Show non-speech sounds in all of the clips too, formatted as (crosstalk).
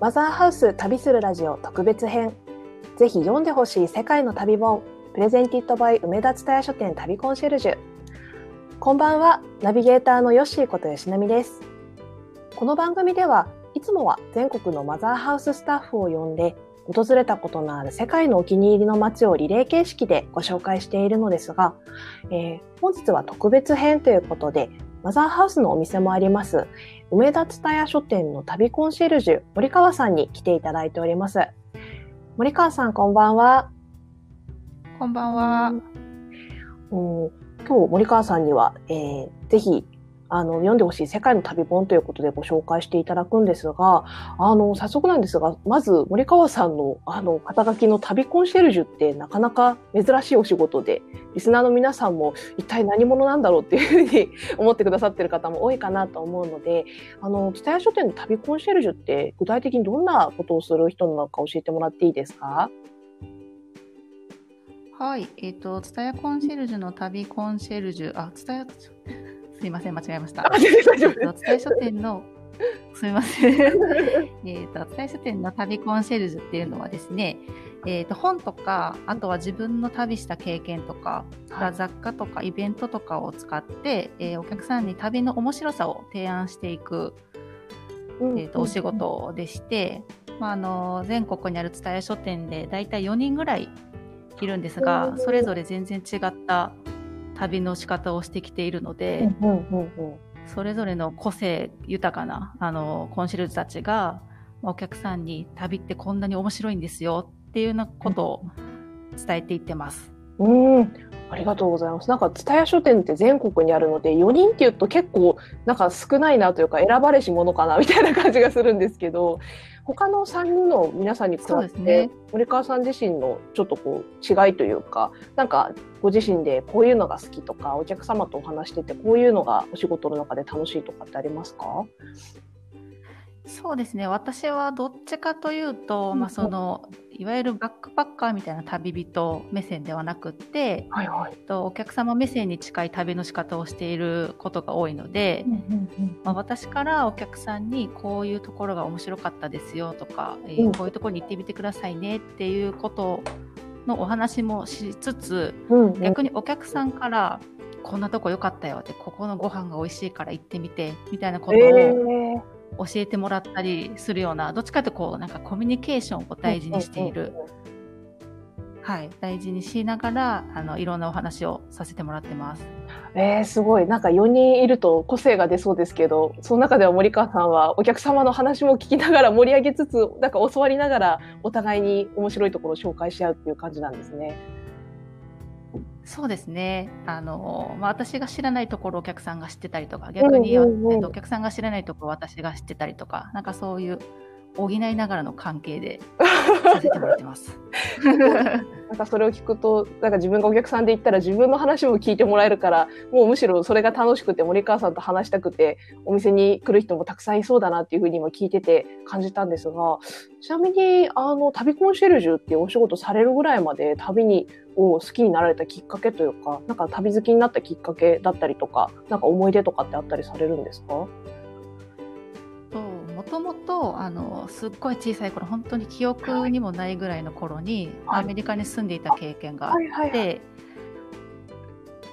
マザーハウス旅するラジオ特別編。ぜひ読んでほしい世界の旅本プレゼンティッドバイ梅田蔦屋書店旅コンシェルジュ。こんばんはナビゲーターのヨッシーこと吉波です。この番組ではいつもは全国のマザーハウススタッフを呼んで訪れたことのある世界のお気に入りの街をリレー形式でご紹介しているのですが、えー、本日は特別編ということでマザーハウスのお店もあります、梅田蔦屋書店の旅コンシェルジュ、森川さんに来ていただいております。森川さん、こんばんは。こんばんは。今日、森川さんには、えー、ぜひあの、読んでほしい世界の旅本ということでご紹介していただくんですが、あの、早速なんですが、まず森川さんの、あの、肩書きの旅コンシェルジュってなかなか珍しいお仕事で、リスナーの皆さんも一体何者なんだろうっていうふうに思ってくださってる方も多いかなと思うので、あの、北谷書店の旅コンシェルジュって具体的にどんなことをする人なのか教えてもらっていいですか？はい、えっ、ー、と、蔦屋コンシェルジュの旅コンシェルジュ、あ、蔦屋、すみません、間違えました。お伝え書店のすみません。えっと、伝 (laughs) え書店の旅コンシェルジュっていうのはですね、えーと、本とか、あとは自分の旅した経験とか、はい、雑貨とかイベントとかを使って、えー、お客さんに旅の面白さを提案していく、えーと、お仕事でして、まあ、あの全国にある蔦屋書店でだいたい4人ぐらいいるんですが、それぞれ全然違った旅の仕方をしてきているので、それぞれの個性豊かなあのコンシェルジュたちがお客さんに旅ってこんなに面白いんですよっていうようなことを伝えていってます。うんありがとうございます。なんか、蔦屋書店って全国にあるので、4人っていうと結構、なんか少ないなというか、選ばれし者かなみたいな感じがするんですけど、他の3人の皆さんに比べて、ね、森川さん自身のちょっとこう、違いというか、なんか、ご自身でこういうのが好きとか、お客様とお話してて、こういうのがお仕事の中で楽しいとかってありますか？そうですね。私はどっちかというと、まあ、そのいわゆるバックパッカーみたいな旅人目線ではなくって、はいはい、とお客様目線に近い旅の仕方をしていることが多いので、まあ、私からお客さんにこういうところが面白かったですよとか、えー、こういうところに行ってみてくださいねっていうことのお話もしつつ、うんうん、逆にお客さんからこんなとこ良かったよってここのご飯が美味しいから行ってみてみたいなことを、えー教えてもらったりするようなどっちかというとこうなんかコミュニケーションを大事にしている、はい、大事にしながらあのいろんなお話をさせてもらってます。えー、すごいなんか4人いると個性が出そうですけどその中では森川さんはお客様の話も聞きながら盛り上げつつなんか教わりながらお互いに面白いところを紹介し合うっていう感じなんですね。そうですね。あの、まあ、私が知らないところをお客さんが知ってたりとか、逆に、うんうんうん、お客さんが知らないところを私が知ってたりとか、なんかそういう補いながらの関係で (laughs) させてもらってます。(laughs) なんかそれを聞くと、なんか自分がお客さんで行ったら自分の話も聞いてもらえるから、もうむしろそれが楽しくて森川さんと話したくて、お店に来る人もたくさんいそうだなっていうふうに今聞いてて感じたんですが、ちなみに、あの、旅コンシェルジュっていうお仕事されるぐらいまで旅にを好きになられたきっかけというか、なんか旅好きになったきっかけだったりとか、なんか思い出とかってあったりされるんですか？もともとあのすっごい小さい頃本当に記憶にもないぐらいの頃に、アメリカに住んでいた経験があって、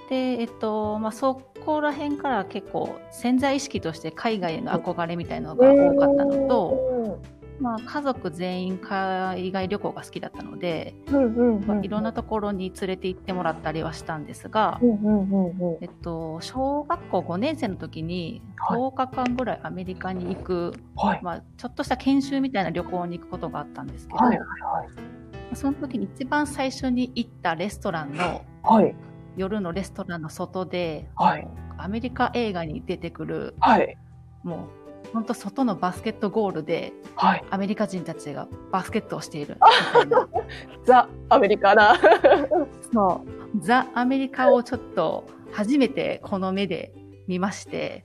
でえっとまあそこら辺から結構潜在意識として海外への憧れみたいなのが多かったのと、まあ、家族全員海外旅行が好きだったので、まあ、いろんなところに連れて行ってもらったりはしたんですが、えっと、小学校5年生の時に10日間ぐらいアメリカに行く、はい、まあ、ちょっとした研修みたいな旅行に行くことがあったんですけど、はいはい、その時に一番最初に行ったレストランの、夜のレストランの外で、アメリカ映画に出てくる、もう本当外のバスケットゴールで、はい、アメリカ人たちがバスケットをしている。(laughs) ザ・アメリカな (laughs) そう。ザ・アメリカをちょっと初めてこの目で見まして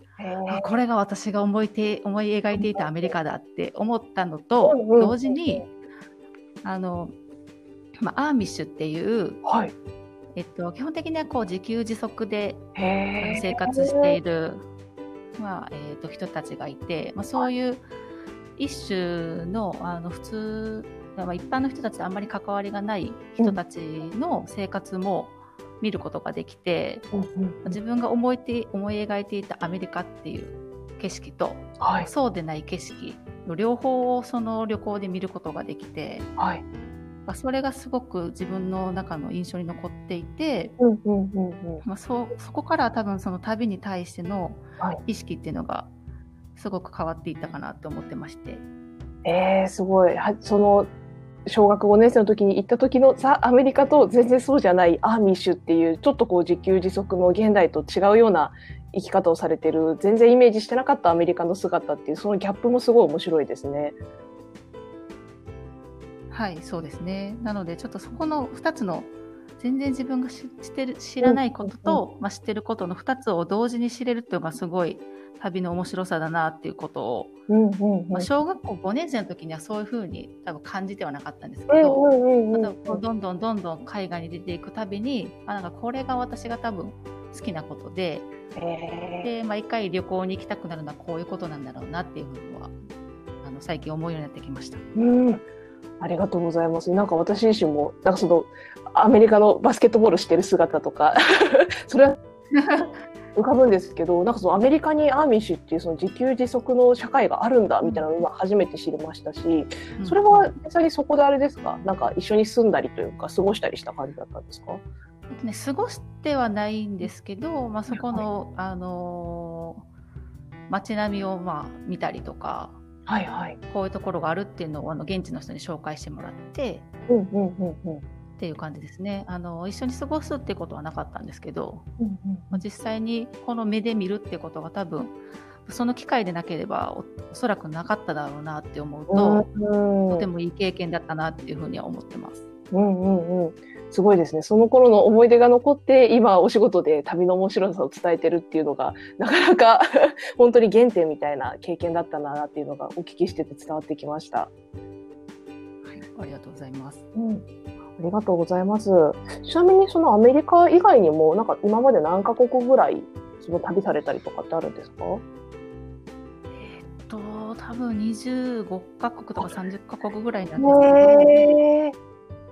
これが私が思いて思い描いていたアメリカだって思ったのと、うんうん、同時にあの、まあ、アーミッシュっていう、はい。えっと、基本的にはこう自給自足で生活しているまあえーと、人たちがいて、まあ、そういう一種のあの普通、まあ、一般の人たちとあんまり関わりがない人たちの生活も見ることができて、うん、自分が思いて思い描いていたアメリカっていう景色と、はい、そうでない景色の両方をその旅行で見ることができて、はい、それがすごく自分の中の印象に残っていて、まあ、そそこから多分その旅に対しての意識っていうのがすごく変わっていったかなと思ってまして。えー、すごいその小学5年生の時に行った時のザ・アメリカと全然そうじゃないアーミッシュっていうちょっとこう自給自足の現代と違うような生き方をされてる全然イメージしてなかったアメリカの姿っていうそのギャップもすごい面白いですね。はいそうですね。なのでちょっとそこの2つの全然自分が知ってる知らないことと、まあ、知ってることの2つを同時に知れるっていうのがすごい旅の面白さだなっていうことを、うんうんうん、まあ、小学校5年生の時にはそういうふうに多分感じてはなかったんですけど、うんうんうん、どんどんどんどん海外に出ていくたびにあなんかこれが私が多分好きなことでで毎回旅行に行きたくなるのはこういうことなんだろうなっていうふうにはあの最近思うようになってきました。うんありがとうございます。なんか私自身も、なんかその、アメリカのバスケットボールしてる姿とか (laughs) それは浮かぶんですけど、なんかそのアメリカにアーミッシュっていうその自給自足の社会があるんだみたいなのを今初めて知りましたし、それは実際にそこであれですか、なんか一緒に住んだりというか過ごしたりした感じだったんですか？ね、過ごしてはないんですけど、まあ、そこの、はい、あの街並みをまあ見たりとか、はいはい、こういうところがあるっていうのをあの現地の人に紹介してもらって、うんうんうんうん、っていう感じですね。あの一緒に過ごすっていうことはなかったんですけど、うんうん、実際にこの目で見るってことが多分その機会でなければおそらくなかっただろうなって思うと、うんうん、とてもいい経験だったなっていうふうには思ってます。うんうんうんすごいですね。その頃の思い出が残って、今お仕事で旅の面白さを伝えてるっていうのが、なかなか (laughs) 本当に原点みたいな経験だったなっていうのがお聞きしてて伝わってきました。はい、ありがとうございます。うん。ありがとうございます。ちなみにそのアメリカ以外にも、なんか今まで何カ国ぐらいその旅されたりとかってあるんですか？えっと、多分25カ国とか30カ国ぐらいなんですけど。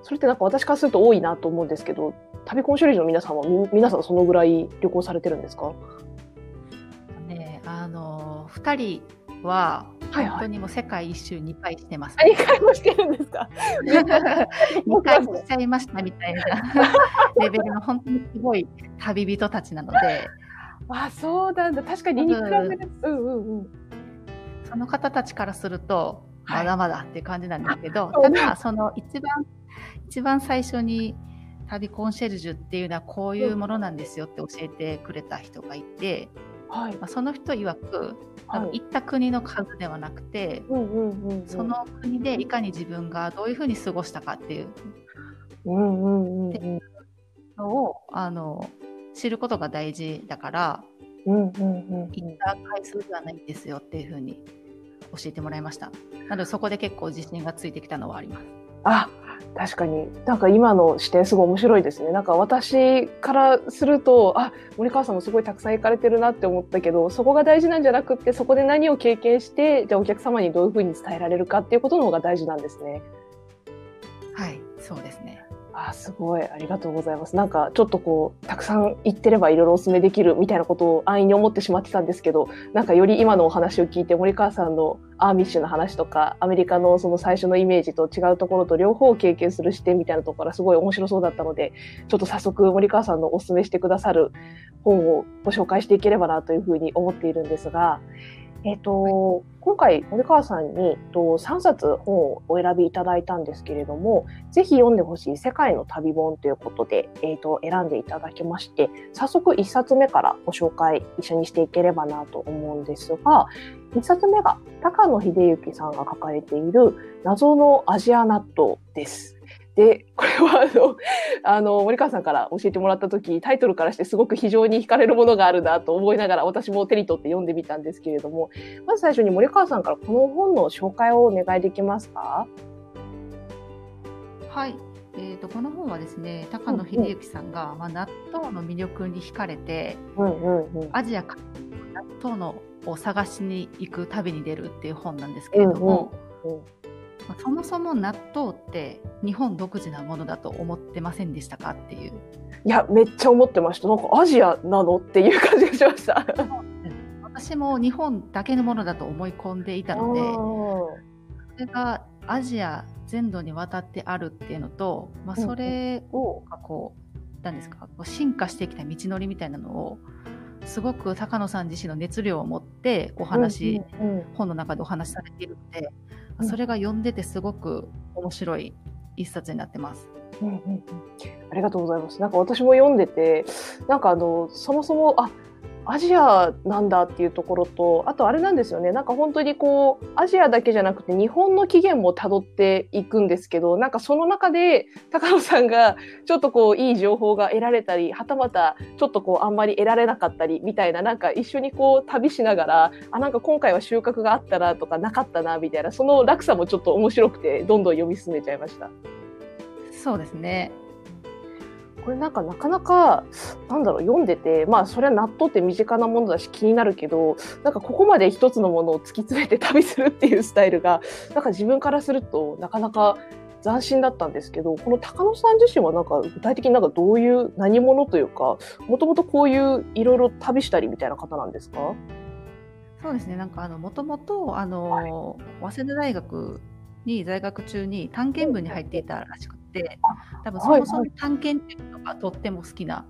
それってなんか私からすると多いなと思うんですけど、旅コンシェルジュの皆さんは皆さんそのぐらい旅行されてるんですか？ねあの2人は本当にもう世界一周2回してます、ね、2回もしてるんですか？(laughs) 2回しちゃいましたみたいな。(laughs) レベルの本当にすごい旅人たちなので。あそうなんだ。確かに2回目です。うんうんうん、その方たちからするとまだまだっていう感じなんですけど、はい、ただその一番一番最初に旅コンシェルジュっていうのはこういうものなんですよって教えてくれた人がいて、はい。まあ、その人曰く多分行った国の数ではなくて、その国でいかに自分がどういうふうに過ごしたかっていうのをあの知ることが大事だから、行った回数ではないんですよっていうふうに教えてもらいました。なのでそこで結構自信がついてきたのはあります。あ確かになんか今の視点すごい面白いですねなんか私からするとあ森川さんもすごいたくさん行かれてるなって思ったけどそこが大事なんじゃなくってそこで何を経験してじゃあお客様にどういうふうに伝えられるかっていうことの方が大事なんですね。はいそうですねあすごい。ありがとうございます。なんかちょっとこうたくさん行ってればいろいろお勧めできるみたいなことを安易に思ってしまってたんですけどなんかより今のお話を聞いて森川さんのアーミッシュの話とかアメリカのその最初のイメージと違うところと両方を経験する視点みたいなところがすごい面白そうだったのでちょっと早速森川さんのお勧めしてくださる本をご紹介していければなというふうに思っているんですがえっ、ー、と、今回、森川さんにと3冊本をお選びいただいたんですけれども、ぜひ読んでほしい世界の旅本ということで、えっ、ー、と、選んでいただきまして、早速1冊目からご紹介一緒にしていければなと思うんですが、1冊目が高野秀幸さんが書かれている謎のアジア納豆です。で、これはあの、あの、森川さんから教えてもらった時、タイトルからしてすごく非常に惹かれるものがあるなと思いながら、私も手に取って読んでみたんですけれども、まず最初に森川さんからこの本の紹介をお願いできますか？はい。えーと、この本はですね高野秀幸さんが、うんうん、まあ、納豆の魅力に惹かれて、うんうんうん、アジア各納豆のを探しに行く旅に出るっていう本なんですけれども、うんうんうんまあ、そもそも納豆って日本独自なものだと思ってませんでしたかっていう。いやめっちゃ思ってました。なんかアジアなのっていう感じがしました。私も日本だけのものだと思い込んでいたのでそれがアジア全土にわたってあるっていうのと、まあ、それをこう何ですか進化してきた道のりみたいなのをすごく高野さん自身の熱量を持ってお話、うんうんうん、本の中でお話しされているので、うん、それが読んでてすごく面白い一冊になってます。うんうんうん、ありがとうございます。なんか私も読んでて、なんかあのそもそもあアジアなんだっていうところとあとあれなんですよねなんか本当にこうアジアだけじゃなくて日本の起源もたどっていくんですけどなんかその中で高野さんがちょっとこういい情報が得られたりはたまたちょっとこうあんまり得られなかったりみたいななんか一緒にこう旅しながらあなんか今回は収穫があったなとかなかったなみたいなその落差もちょっと面白くてどんどん読み進めちゃいました。そうですねこれなんかなかなかなんだろう読んでてまあそれは納豆って身近なものだし気になるけどなんかここまで一つのものを突き詰めて旅するっていうスタイルがなんか自分からするとなかなか斬新だったんですけどこの高野さん自身はなんか具体的になんかどういう何者というかもともとこういういろいろ旅したりみたいな方なんですか？そうですね。なんかあのもともとあの、はい、早稲田大学に在学中に探検部に入っていたらしくて多分そもそも探検っていうのがとっても好きな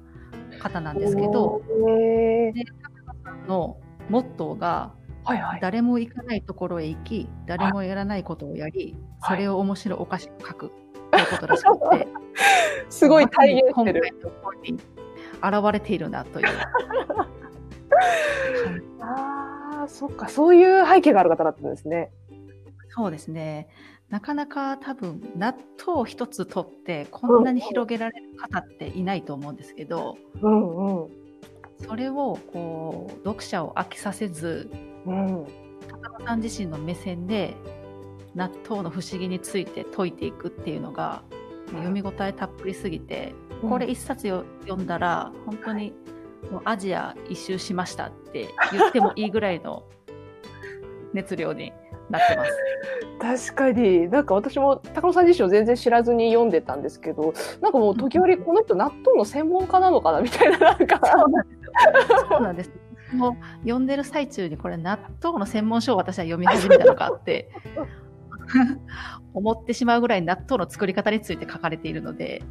方なんですけど、はい、で高野さんのモットーが、はいはい、誰も行かないところへ行き誰もやらないことをやり、はい、それを面白いお菓子を書くということらしくて (laughs) すごい体現してる今に現れているなという。(laughs) ああそっかそういう背景がある方だったんですね。そうですね。なかなか多分納豆を一つ取ってこんなに広げられる方っていないと思うんですけど、うんうん、それをこう読者を飽きさせず、うん、高野さん自身の目線で納豆の不思議について解いていくっていうのが読み応えたっぷりすぎて、これ一冊よ読んだら本当にもうアジア一周しましたって言ってもいいぐらいの熱量になってます。(laughs) 確かに。なんか私も高野さん自身を全然知らずに読んでたんですけどなんかもう時折この人納豆の専門家なのかなみたいななんか。そうなんですもう読んでる最中にこれ納豆の専門書を私は読み始めたのかって思ってしまうぐらい納豆の作り方について書かれているので。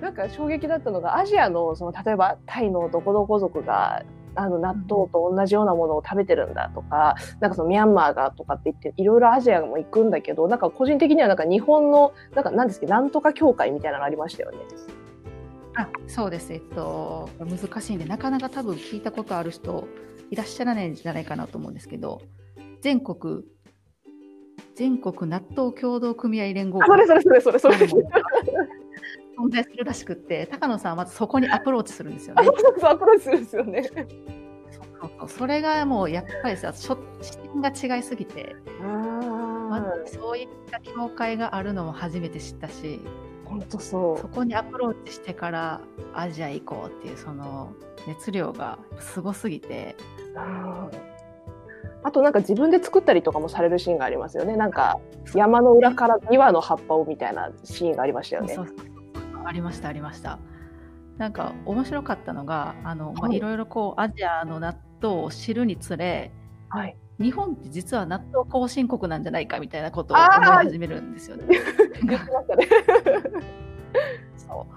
なんか衝撃だったのがアジアのその例えばタイのどこどこ族があの納豆と同じようなものを食べてるんだとか、なんかそのミャンマーがとかって言っていろいろアジアも行くんだけどなんか個人的にはなんか日本のなんか何ですけどなんとか協会みたいなのありましたよね。あそうです、えっと、難しいんでなかなか多分聞いたことある人いらっしゃらないんじゃないかなと思うんですけど全国全国納豆協同組合連合会。それそれそれそれそれ存在するらしくって高野さんはまずそこにアプローチするんですよね。アプローチするんですよね。そうそうそれがもうやっぱりさ視点が違いすぎてまずそういった境界があるのも初めて知ったし本当そうそこにアプローチしてからアジア行こうっていうその熱量がすごすぎて。あとなんか自分で作ったりとかもされるシーンがありますよね。なんか山の裏から2羽の葉っぱをみたいなシーンがありましたよね。そうそうありましたありました。なんか面白かったのがあの、まあ、い。ろいろこうアジアの納豆を知るにつれ、はい、日本って実は納豆後進国なんじゃないかみたいなことを思い始めるんですよね。(laughs) そう。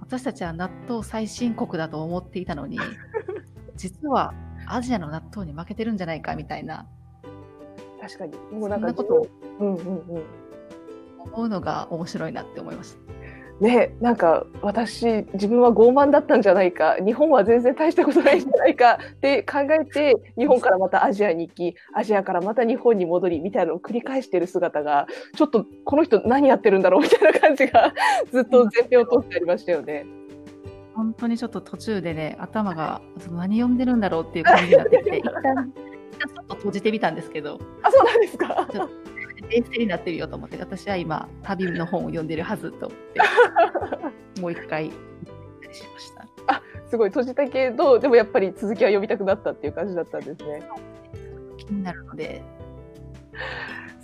私たちは納豆最新国だと思っていたのに (laughs) 実はアジアの納豆に負けてるんじゃないかみたいな。確かに。もうなんかことを、うんうんうん、思うのが面白いなって思いました。ね、なんか私自分は傲慢だったんじゃないか日本は全然大したことないんじゃないかって考えて日本からまたアジアに行きアジアからまた日本に戻りみたいなのを繰り返している姿がちょっとこの人何やってるんだろうみたいな感じがずっと前提を通ってありましたよね。本当にちょっと途中でね頭が何読んでるんだろうっていう感じになってきて (laughs) 一旦ちょっと閉じてみたんですけどあそうなんですか冷静になってるよと思って私は今旅の本を読んでるはずと思って (laughs) もう一回しました。あすごい閉じたけどでもやっぱり続きは読みたくなったっていう感じだったんですね。気になるので。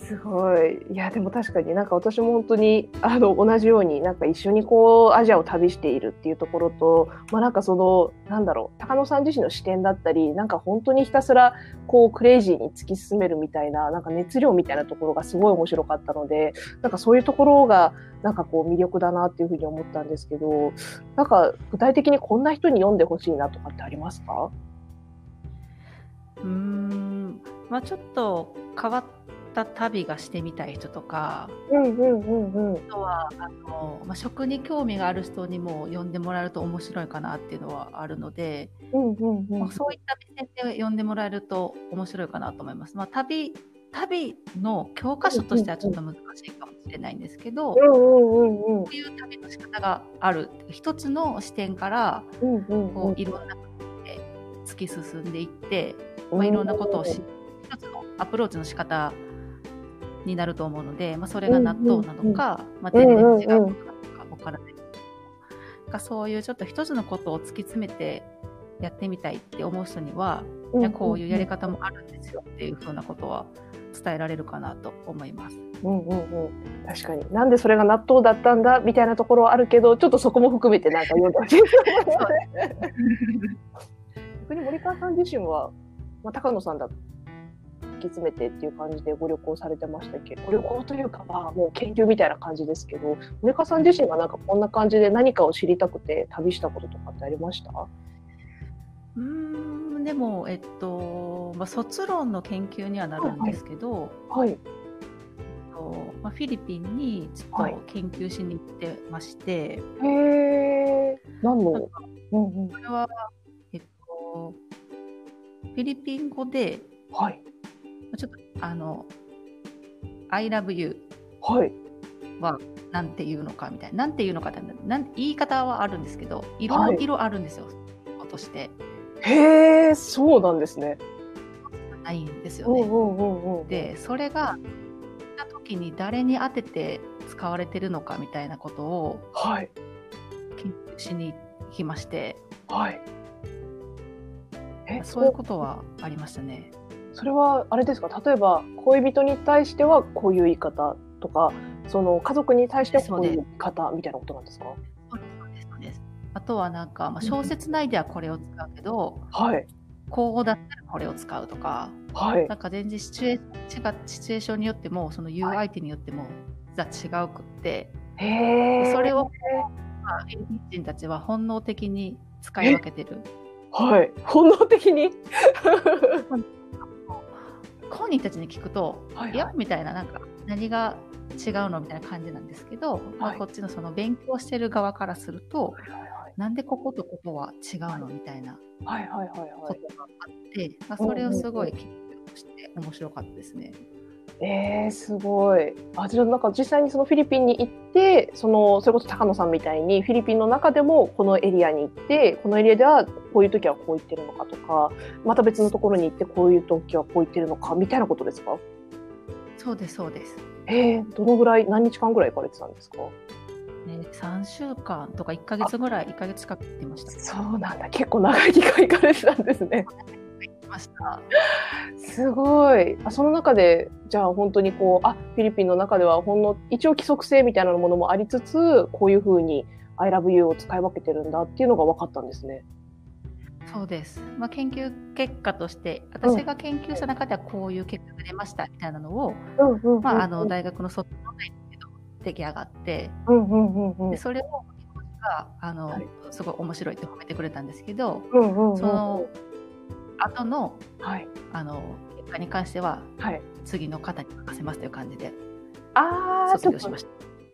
すごい。いや、でも確かになんか私も本当に、あの、同じようになんか一緒にこう、アジアを旅しているっていうところと、まあなんかその、なんだろう、高野さん自身の視点だったり、なんか本当にひたすら、こう、クレイジーに突き進めるみたいな、なんか熱量みたいなところがすごい面白かったので、なんかそういうところが、なんかこう魅力だなっていうふうに思ったんですけど、なんか具体的にこんな人に読んでほしいなとかってありますか？うん、まあちょっと変わった旅がしてみたい人とか、うんうんうんうん、あとはあの、まあ、食に興味がある人にも読んでもらえると面白いかなっていうのはあるので、うんうんうん。まあ、そういった目線で読んでもらえると面白いかなと思います。まあ、旅旅の教科書としてはちょっと難しいかもしれないんですけど、うんうんうん、こういう旅の仕方がある一つの視点から、うんうんうん、こういろんなことで突き進んでいって、まあ、いろんなことを知って一つのアプローチの仕方になると思うので、まあ、それが納豆なのか、まあ、全然違うことなのか分からない。がそういうちょっと一つのことを突き詰めてやってみたいって思う人には、いやこういうやり方もあるんですよっていうふうなことは伝えられるかなと思います。うんうんうん、確かに。なんでそれが納豆だったんだみたいなところはあるけどちょっとそこも含めてなんか読んでほしい。(laughs) 逆に森川さん自身は、まあ、高野さんだき詰めてっていう感じでご旅行されてましたけど。ご旅行というかまあもう研究みたいな感じですけど森川さん自身がなんかこんな感じで何かを知りたくて旅したこととかってありました？うんでもえっと、まあ、卒論の研究にはなるんですけど、はい、はい。まあ、フィリピンにちょっと研究しに行ってまして、はい、へえ何の、うんうん、これは、えっと、フィリピン語で、はい、ちょっとあの「I love you」はなんて言うのかみたいな、なんて言うのかってなん言い方はあるんですけどいろいろあるんですよ、はい、として。へえそうなんですね。ないんですよね。でそれがた時に誰に当てて使われてるのかみたいなことを研究しに行きまして、はい、そういうことはありましたね。それはあれですか？例えば恋人に対してはこういう言い方とかその家族に対してはこういう言い方みたいなことなんですか？あとはなんか、まあ、小説内ではこれを使うけど、はい、口語だったらこれを使うとか、はい、なんか全然シチュエシチュエーションによってもその言う相手によっても実は違うくって、はい、それを、まあ、エ人たちは本能的に使い分けてる。はい、本能的に (laughs) 本人たちに聞くと、はいはい、いやみたいななんか何が違うのみたいな感じなんですけど、はい、まあ、こっちのその勉強してる側からすると、はいはいはい、なんでこことここは違うのみたいなことがあって、まあ、それをすごい聞きして面白かったですね。えー、すごい。あ、じゃなんか実際にそのフィリピンに行って、その、それこそ高野さんみたいにフィリピンの中でもこのエリアに行って、このエリアではこういう時はこう言ってるのかとか、また別のところに行ってこういう時はこう言ってるのかみたいなことですか？そうです、そうです。えー、どのぐらい、何日間ぐらい行かれてたんですか？ね、3週間とか1か月ぐらい、1か月近く行ってました。そうなんだ、結構長い期間行かれてたんですね。ました。すごい。あその中で、じゃあ本当にこう、あ、フィリピンの中ではほんの一応規則性みたいなものもありつつ、こういうふうに I love you を使い分けてるんだっていうのが分かったんですね。そうです。まあ、研究結果として、私が研究した中ではこういう結果が出ましたみたいなのを、まあ、あの大学の卒論内で出来上がって、でそれをがあの、はい、すごい面白いって褒めてくれたんですけど、その後の,、はい、あの結果に関しては、はい、次の方に任せますという感じであ卒業しました。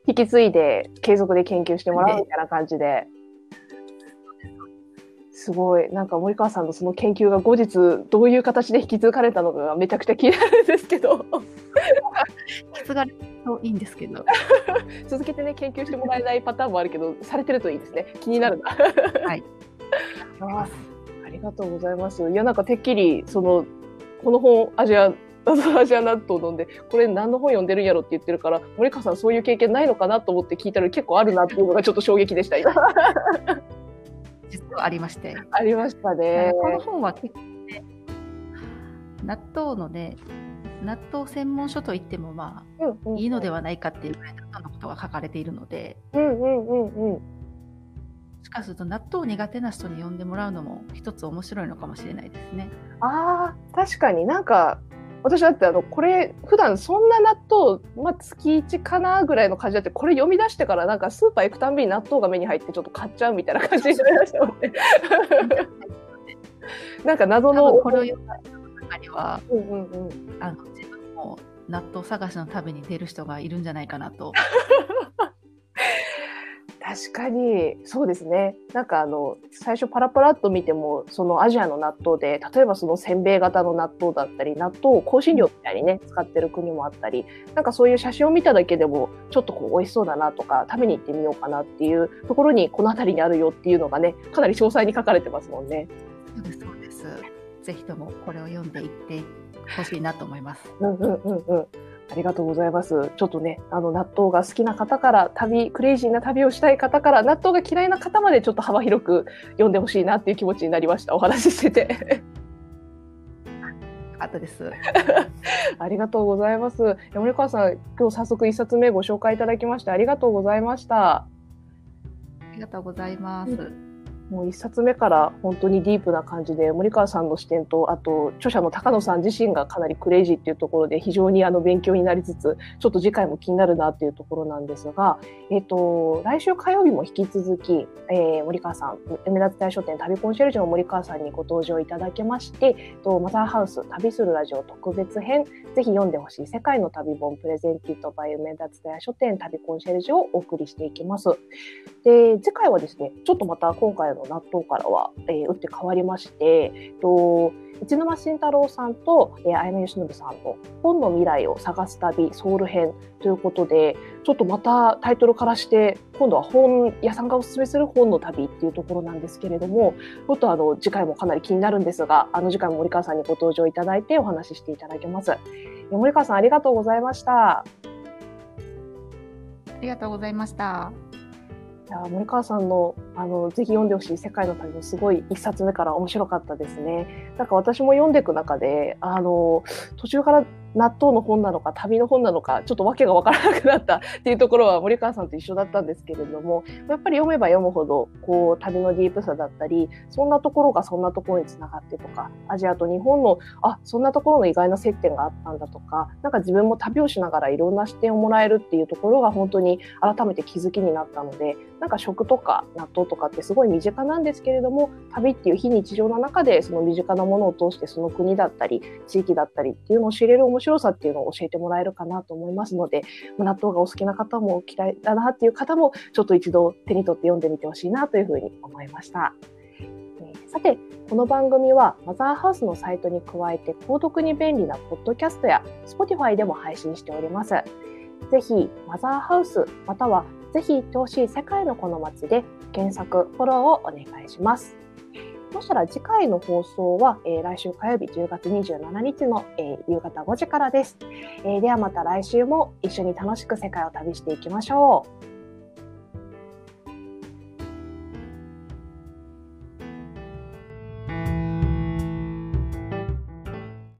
引き継いで継続で研究してもらうみたいな感じで。すごい。なんか森川さんのその研究が後日どういう形で引き継がれたのかがめちゃくちゃ気になるんですけど。引き継がれるといいんですけど。(laughs) 続けてね、研究してもらえないパターンもあるけど、されてるといいですね。気になるな。はい。(laughs) ありがとうございます。いや、なんかてっきり、その、この本、アジア (laughs) アジア納豆飲んで、これ何の本読んでるんやろって言ってるから、森川さんそういう経験ないのかなと思って聞いたら結構あるなっていうのがちょっと衝撃でした、今。実はありまして。ありましたね。この本は結構ね、納豆のね、納豆専門書といってもまあ、うんうん、いいのではないかっていうぐらいのことが書かれているので、うんうんうんうん、しかすると納豆苦手な人に読んでもらうのも一つ面白いのかもしれないですね。あ確かになんか私だってあのこれ普段そんな納豆、まあ、月1かなぐらいの感じだってこれ読み出してからなんかスーパー行くたんびに納豆が目に入ってちょっと買っちゃうみたいな感じになりましたもんね。なんか謎のこれを読んだ中には、うんうんうん、あの自分も納豆探しの旅に出る人がいるんじゃないかなと (laughs) 確かにそうですねなんかあの最初パラパラっと見てもそのアジアの納豆で例えばそのせんべい型の納豆だったり納豆を香辛料みたいにね使ってる国もあったりなんかそういう写真を見ただけでもちょっとこう美味しそうだなとか食べに行ってみようかなっていうところにこの辺りにあるよっていうのがねかなり詳細に書かれてますもんね。そうですそうですぜひともこれを読んでいってほしいなと思います。うんうんうんうん。ありがとうございます。ちょっとね、あの納豆が好きな方から旅、クレイジーな旅をしたい方から、納豆が嫌いな方までちょっと幅広く読んでほしいなっていう気持ちになりました。お話ししてて。あったです。(laughs) ありがとうございます。山川さん、今日早速一冊目ご紹介いただきましてありがとうございました。ありがとうございます。うんもう一冊目から本当にディープな感じで森川さんの視点とあと著者の高野さん自身がかなりクレイジーっていうところで非常にあの勉強になりつつちょっと次回も気になるなっていうところなんですが、えっ、と来週火曜日も引き続き、えー、森川さん目立つ大書店旅コンシェルジュの森川さんにご登場いただきまして、とマザーハウス旅するラジオ特別編ぜひ読んでほしい世界の旅本プレゼンティットバイ目立つ大書店旅コンシェルジュをお送りしていきます。で次回はですねちょっとまた今回の納豆からは、えー、打って変わりまして、えっと、市沼慎太郎さんと、えー、綾野義信さんの本の未来を探す旅ソウル編ということで、ちょっとまたタイトルからして、今度は本屋さんがおすすめする本の旅っていうところなんですけれども、ちょっとあの、次回もかなり気になるんですが、あの次回も森川さんにご登場いただいてお話ししていただきます。森川さんありがとうございました。ありがとうございました。いや森川さんのあのぜひ読んでほしい「世界の旅」もすごい一冊目から面白かったですね。なんか私も読んでいく中であの途中から納豆の本なのか旅の本なのかちょっと訳が分からなくなったっていうところは森川さんと一緒だったんですけれどもやっぱり読めば読むほどこう旅のディープさだったりそんなところがそんなところにつながってとかアジアと日本のあそんなところの意外な接点があったんだとかなんか自分も旅をしながらいろんな視点をもらえるっていうところが本当に改めて気づきになったのでなんか食とか納豆とかってすごい身近なんですけれども旅っていう非日常の中でその身近なものを通してその国だったり地域だったりっていうのを知れる面白さっていうのを教えてもらえるかなと思いますので納豆がお好きな方も嫌いだなっていう方もちょっと一度手に取って読んでみてほしいなというふうに思いました。さて、この番組はマザーハウスのサイトに加えて購読に便利なポッドキャストや Spotify でも配信しております。ぜひ、マザーハウスまたはぜひ行ってほしい世界のこの街で検索、フォローをお願いします。そしたら次回の放送は、えー、来週火曜日10月27日の、えー、夕方5時からです、えー、ではまた来週も一緒に楽しく世界を旅していきましょう。